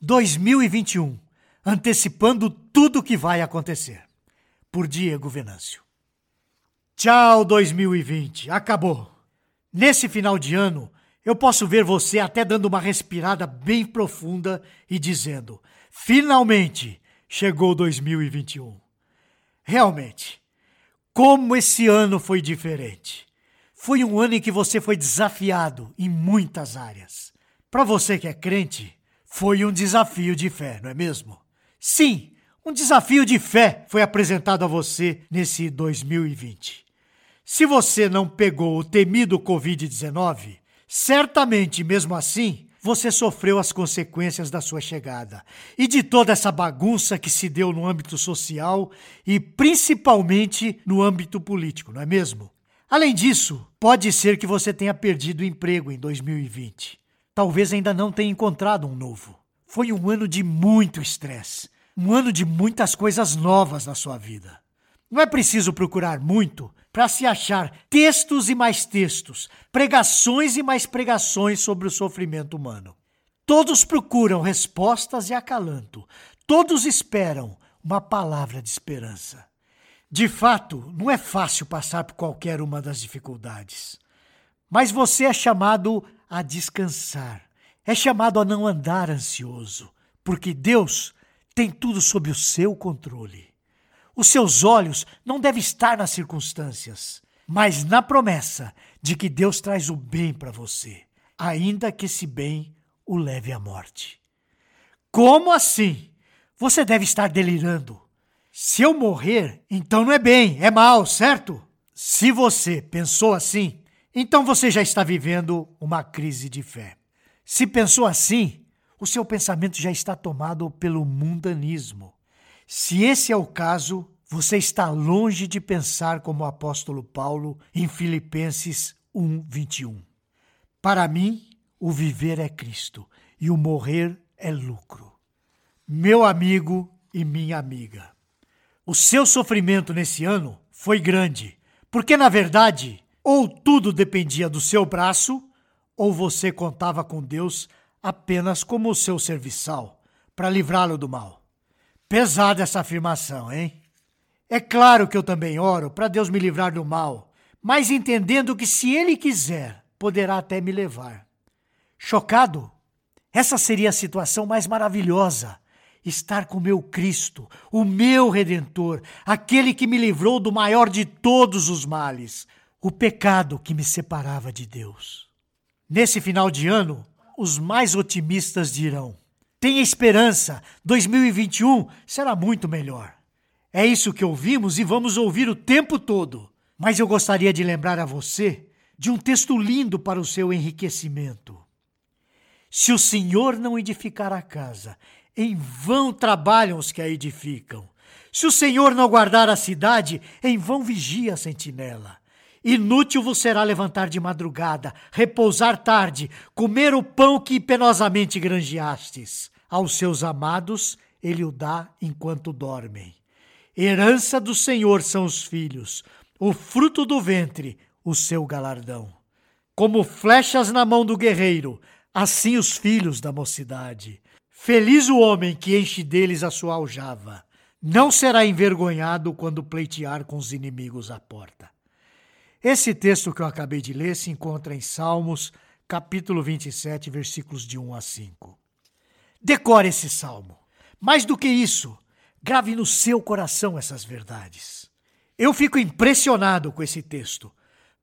2021, antecipando tudo o que vai acontecer. Por Diego Venâncio. Tchau, 2020. Acabou. Nesse final de ano, eu posso ver você até dando uma respirada bem profunda e dizendo: finalmente chegou 2021. Realmente, como esse ano foi diferente. Foi um ano em que você foi desafiado em muitas áreas. Para você que é crente, foi um desafio de fé, não é mesmo? Sim, um desafio de fé foi apresentado a você nesse 2020. Se você não pegou o temido Covid-19, certamente mesmo assim você sofreu as consequências da sua chegada e de toda essa bagunça que se deu no âmbito social e principalmente no âmbito político, não é mesmo? Além disso, pode ser que você tenha perdido o emprego em 2020 talvez ainda não tenha encontrado um novo. Foi um ano de muito estresse, um ano de muitas coisas novas na sua vida. Não é preciso procurar muito para se achar textos e mais textos, pregações e mais pregações sobre o sofrimento humano. Todos procuram respostas e acalanto, todos esperam uma palavra de esperança. De fato, não é fácil passar por qualquer uma das dificuldades. Mas você é chamado a descansar, é chamado a não andar ansioso, porque Deus tem tudo sob o seu controle. Os seus olhos não devem estar nas circunstâncias, mas na promessa de que Deus traz o bem para você, ainda que esse bem o leve à morte. Como assim? Você deve estar delirando. Se eu morrer, então não é bem, é mal, certo? Se você pensou assim, então você já está vivendo uma crise de fé. Se pensou assim, o seu pensamento já está tomado pelo mundanismo. Se esse é o caso, você está longe de pensar como o apóstolo Paulo em Filipenses 1:21. Para mim, o viver é Cristo e o morrer é lucro. Meu amigo e minha amiga, o seu sofrimento nesse ano foi grande, porque na verdade ou tudo dependia do seu braço, ou você contava com Deus apenas como seu serviçal para livrá-lo do mal. Pesada essa afirmação, hein? É claro que eu também oro para Deus me livrar do mal, mas entendendo que se Ele quiser, poderá até me levar. Chocado? Essa seria a situação mais maravilhosa. Estar com meu Cristo, o meu Redentor, aquele que me livrou do maior de todos os males, o pecado que me separava de Deus. Nesse final de ano, os mais otimistas dirão: tenha esperança, 2021 será muito melhor. É isso que ouvimos e vamos ouvir o tempo todo. Mas eu gostaria de lembrar a você de um texto lindo para o seu enriquecimento. Se o Senhor não edificar a casa, em vão trabalham os que a edificam. Se o Senhor não guardar a cidade, em vão vigia a sentinela. Inútil vos será levantar de madrugada, repousar tarde, comer o pão que penosamente granjeastes. Aos seus amados ele o dá enquanto dormem. Herança do Senhor são os filhos, o fruto do ventre, o seu galardão. Como flechas na mão do guerreiro, assim os filhos da mocidade. Feliz o homem que enche deles a sua aljava. Não será envergonhado quando pleitear com os inimigos à porta. Esse texto que eu acabei de ler se encontra em Salmos, capítulo 27, versículos de 1 a 5. Decore esse salmo. Mais do que isso, grave no seu coração essas verdades. Eu fico impressionado com esse texto,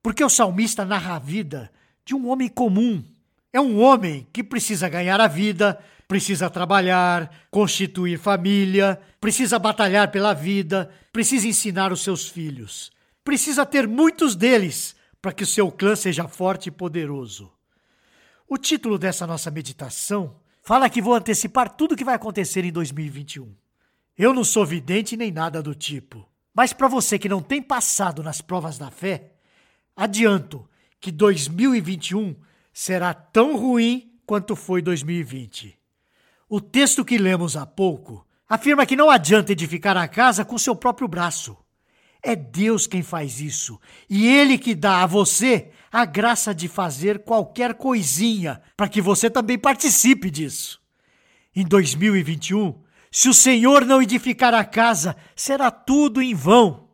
porque o salmista narra a vida de um homem comum. É um homem que precisa ganhar a vida, precisa trabalhar, constituir família, precisa batalhar pela vida, precisa ensinar os seus filhos precisa ter muitos deles para que o seu clã seja forte e poderoso. O título dessa nossa meditação fala que vou antecipar tudo o que vai acontecer em 2021. Eu não sou vidente nem nada do tipo, mas para você que não tem passado nas provas da fé, adianto que 2021 será tão ruim quanto foi 2020. O texto que lemos há pouco afirma que não adianta edificar a casa com seu próprio braço. É Deus quem faz isso. E Ele que dá a você a graça de fazer qualquer coisinha para que você também participe disso. Em 2021, se o Senhor não edificar a casa, será tudo em vão.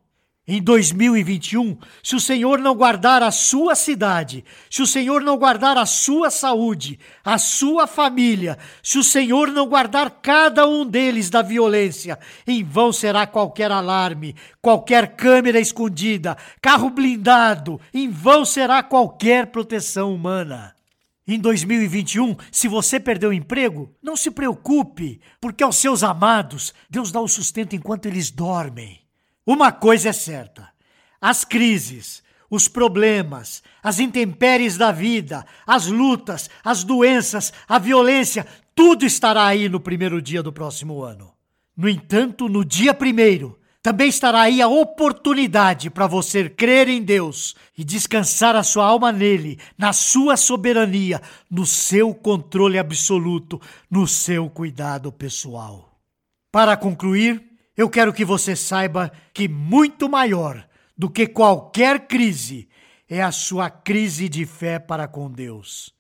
Em 2021, se o Senhor não guardar a sua cidade, se o Senhor não guardar a sua saúde, a sua família, se o Senhor não guardar cada um deles da violência, em vão será qualquer alarme, qualquer câmera escondida, carro blindado, em vão será qualquer proteção humana. Em 2021, se você perdeu o emprego, não se preocupe, porque aos seus amados Deus dá o sustento enquanto eles dormem. Uma coisa é certa: as crises, os problemas, as intempéries da vida, as lutas, as doenças, a violência, tudo estará aí no primeiro dia do próximo ano. No entanto, no dia primeiro, também estará aí a oportunidade para você crer em Deus e descansar a sua alma nele, na sua soberania, no seu controle absoluto, no seu cuidado pessoal. Para concluir, eu quero que você saiba que muito maior do que qualquer crise é a sua crise de fé para com Deus.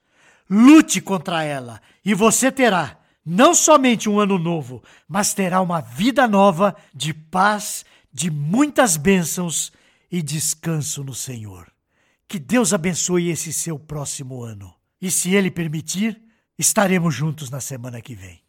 Lute contra ela e você terá não somente um ano novo, mas terá uma vida nova de paz, de muitas bênçãos e descanso no Senhor. Que Deus abençoe esse seu próximo ano. E se Ele permitir, estaremos juntos na semana que vem.